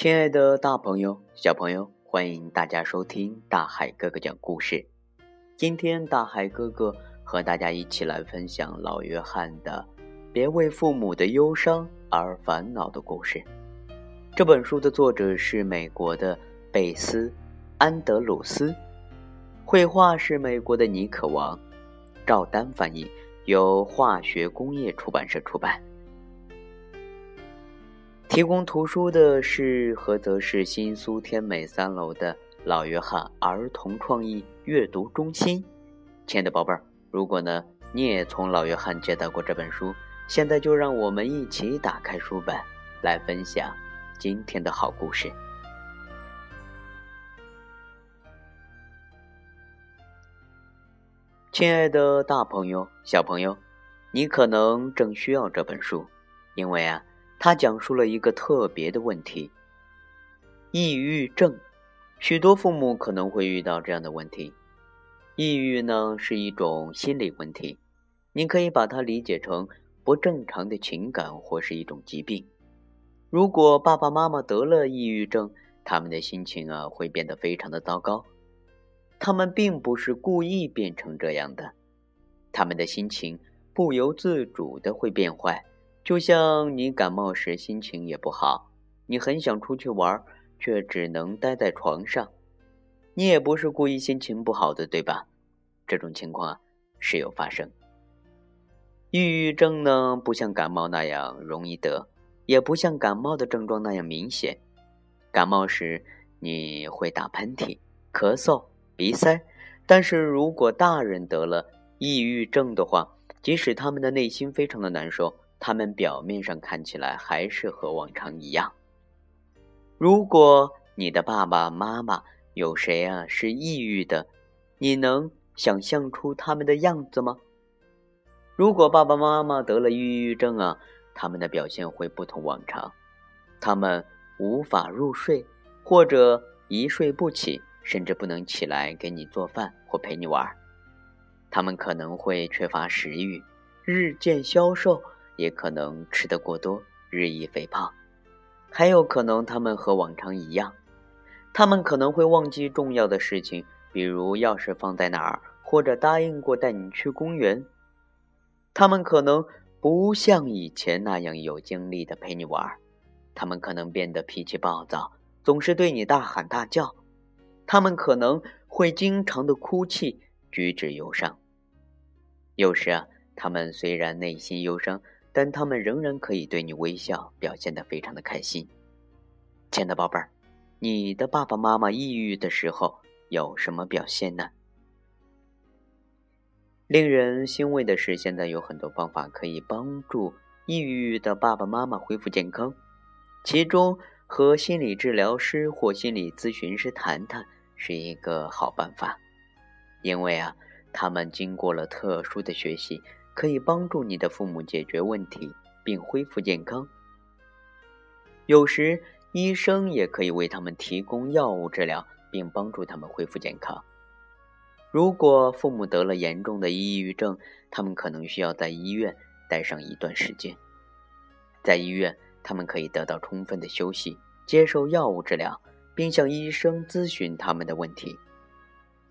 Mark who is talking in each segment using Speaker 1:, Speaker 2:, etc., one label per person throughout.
Speaker 1: 亲爱的，大朋友、小朋友，欢迎大家收听大海哥哥讲故事。今天，大海哥哥和大家一起来分享老约翰的《别为父母的忧伤而烦恼》的故事。这本书的作者是美国的贝斯·安德鲁斯，绘画是美国的尼可王，赵丹翻译，由化学工业出版社出版。提供图书的是菏泽市新苏天美三楼的老约翰儿童创意阅读中心。亲爱的宝贝儿，如果呢你也从老约翰接到过这本书，现在就让我们一起打开书本，来分享今天的好故事。亲爱的，大朋友、小朋友，你可能正需要这本书，因为啊。他讲述了一个特别的问题：抑郁症。许多父母可能会遇到这样的问题。抑郁呢是一种心理问题，你可以把它理解成不正常的情感或是一种疾病。如果爸爸妈妈得了抑郁症，他们的心情啊会变得非常的糟糕。他们并不是故意变成这样的，他们的心情不由自主的会变坏。就像你感冒时心情也不好，你很想出去玩，却只能待在床上。你也不是故意心情不好的，对吧？这种情况时有发生。抑郁症呢，不像感冒那样容易得，也不像感冒的症状那样明显。感冒时你会打喷嚏、咳嗽、鼻塞，但是如果大人得了抑郁症的话，即使他们的内心非常的难受。他们表面上看起来还是和往常一样。如果你的爸爸妈妈有谁啊是抑郁的，你能想象出他们的样子吗？如果爸爸妈妈得了抑郁症啊，他们的表现会不同往常。他们无法入睡，或者一睡不起，甚至不能起来给你做饭或陪你玩。他们可能会缺乏食欲，日渐消瘦。也可能吃得过多，日益肥胖，还有可能他们和往常一样，他们可能会忘记重要的事情，比如钥匙放在哪儿，或者答应过带你去公园。他们可能不像以前那样有精力的陪你玩，他们可能变得脾气暴躁，总是对你大喊大叫。他们可能会经常的哭泣，举止忧伤。有时啊，他们虽然内心忧伤。但他们仍然可以对你微笑，表现得非常的开心。亲爱的宝贝儿，你的爸爸妈妈抑郁的时候有什么表现呢？令人欣慰的是，现在有很多方法可以帮助抑郁的爸爸妈妈恢复健康。其中，和心理治疗师或心理咨询师谈谈是一个好办法，因为啊，他们经过了特殊的学习。可以帮助你的父母解决问题并恢复健康。有时，医生也可以为他们提供药物治疗，并帮助他们恢复健康。如果父母得了严重的抑郁症，他们可能需要在医院待上一段时间。在医院，他们可以得到充分的休息，接受药物治疗，并向医生咨询他们的问题。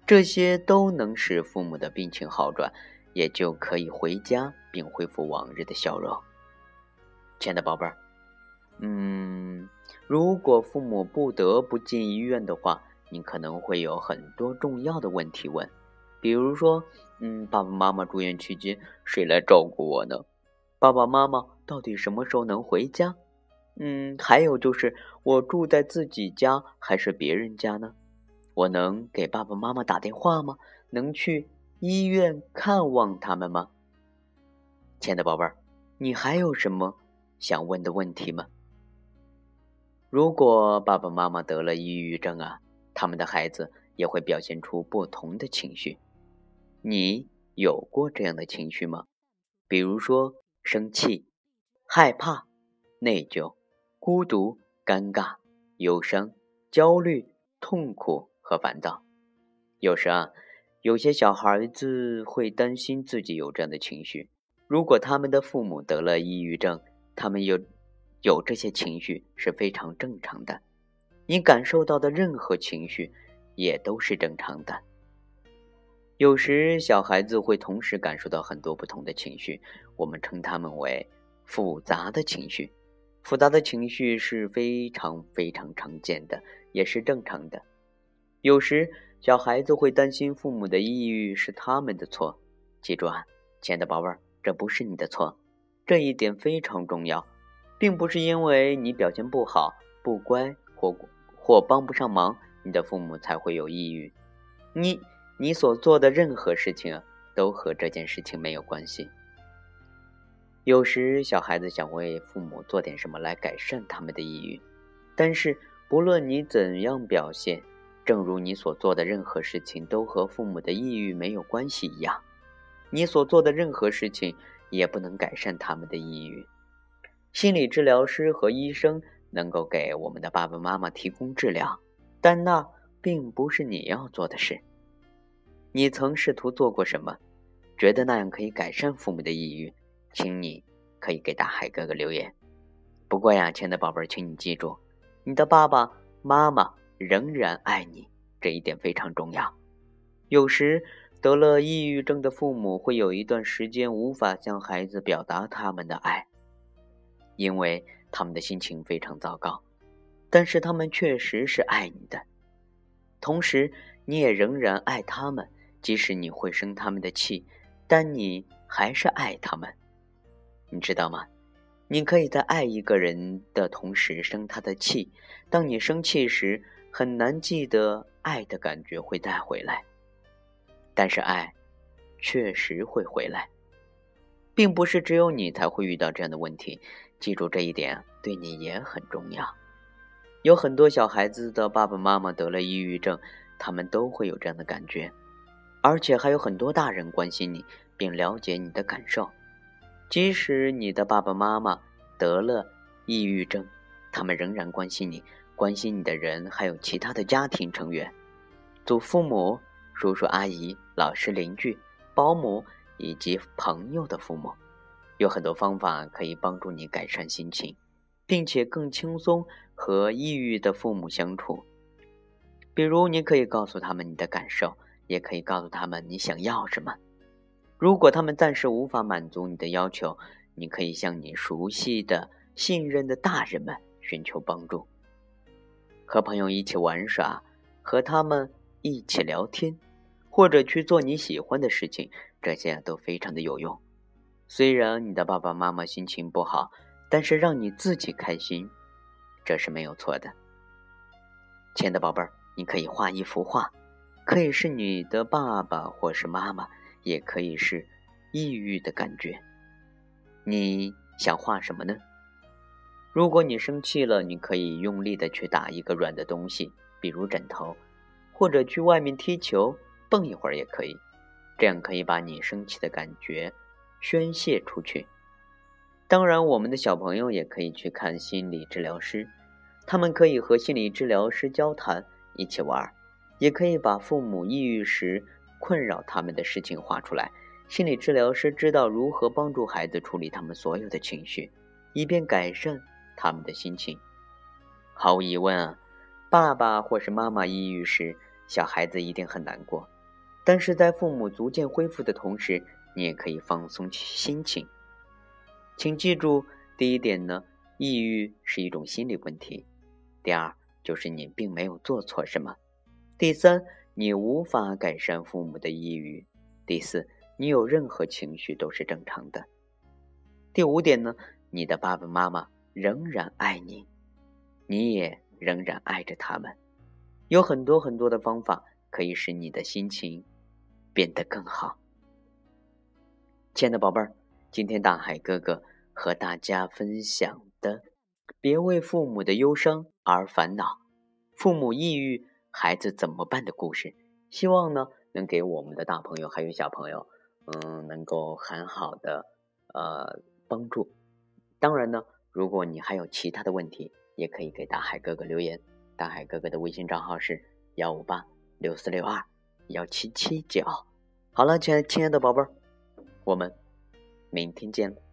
Speaker 1: 这些都能使父母的病情好转。也就可以回家并恢复往日的笑容。亲爱的宝贝儿，嗯，如果父母不得不进医院的话，你可能会有很多重要的问题问，比如说，嗯，爸爸妈妈住院期间谁来照顾我呢？爸爸妈妈到底什么时候能回家？嗯，还有就是我住在自己家还是别人家呢？我能给爸爸妈妈打电话吗？能去？医院看望他们吗，亲爱的宝贝儿？你还有什么想问的问题吗？如果爸爸妈妈得了抑郁症啊，他们的孩子也会表现出不同的情绪。你有过这样的情绪吗？比如说生气、害怕、内疚、孤独、尴尬、忧伤、焦虑、痛苦和烦躁。有时啊。有些小孩子会担心自己有这样的情绪，如果他们的父母得了抑郁症，他们有有这些情绪是非常正常的。你感受到的任何情绪也都是正常的。有时小孩子会同时感受到很多不同的情绪，我们称他们为复杂的情绪。复杂的情绪是非常非常常见的，也是正常的。有时小孩子会担心父母的抑郁是他们的错，记住啊，亲爱的宝贝儿，这不是你的错，这一点非常重要，并不是因为你表现不好、不乖或或帮不上忙，你的父母才会有抑郁。你你所做的任何事情都和这件事情没有关系。有时小孩子想为父母做点什么来改善他们的抑郁，但是不论你怎样表现。正如你所做的任何事情都和父母的抑郁没有关系一样，你所做的任何事情也不能改善他们的抑郁。心理治疗师和医生能够给我们的爸爸妈妈提供治疗，但那并不是你要做的事。你曾试图做过什么？觉得那样可以改善父母的抑郁？请你可以给大海哥哥留言。不过呀，亲爱的宝贝儿，请你记住，你的爸爸妈妈。仍然爱你，这一点非常重要。有时得了抑郁症的父母会有一段时间无法向孩子表达他们的爱，因为他们的心情非常糟糕。但是他们确实是爱你的，同时你也仍然爱他们。即使你会生他们的气，但你还是爱他们。你知道吗？你可以在爱一个人的同时生他的气。当你生气时，很难记得爱的感觉会带回来，但是爱确实会回来，并不是只有你才会遇到这样的问题。记住这一点，对你也很重要。有很多小孩子的爸爸妈妈得了抑郁症，他们都会有这样的感觉，而且还有很多大人关心你，并了解你的感受。即使你的爸爸妈妈得了抑郁症，他们仍然关心你。关心你的人还有其他的家庭成员，祖父母、叔叔阿姨、老师、邻居、保姆以及朋友的父母，有很多方法可以帮助你改善心情，并且更轻松和抑郁的父母相处。比如，你可以告诉他们你的感受，也可以告诉他们你想要什么。如果他们暂时无法满足你的要求，你可以向你熟悉的、信任的大人们寻求帮助。和朋友一起玩耍，和他们一起聊天，或者去做你喜欢的事情，这些都非常的有用。虽然你的爸爸妈妈心情不好，但是让你自己开心，这是没有错的。亲爱的宝贝儿，你可以画一幅画，可以是你的爸爸或是妈妈，也可以是抑郁的感觉。你想画什么呢？如果你生气了，你可以用力的去打一个软的东西，比如枕头，或者去外面踢球，蹦一会儿也可以。这样可以把你生气的感觉宣泄出去。当然，我们的小朋友也可以去看心理治疗师，他们可以和心理治疗师交谈，一起玩，也可以把父母抑郁时困扰他们的事情画出来。心理治疗师知道如何帮助孩子处理他们所有的情绪，以便改善。他们的心情，毫无疑问啊，爸爸或是妈妈抑郁时，小孩子一定很难过。但是在父母逐渐恢复的同时，你也可以放松心情。请记住，第一点呢，抑郁是一种心理问题；第二，就是你并没有做错什么；第三，你无法改善父母的抑郁；第四，你有任何情绪都是正常的；第五点呢，你的爸爸妈妈。仍然爱你，你也仍然爱着他们。有很多很多的方法可以使你的心情变得更好。亲爱的宝贝儿，今天大海哥哥和大家分享的“别为父母的忧伤而烦恼，父母抑郁，孩子怎么办”的故事，希望呢能给我们的大朋友还有小朋友，嗯，能够很好的呃帮助。当然呢。如果你还有其他的问题，也可以给大海哥哥留言。大海哥哥的微信账号是幺五八六四六二幺七七九。好了，亲爱亲爱的宝贝儿，我们明天见。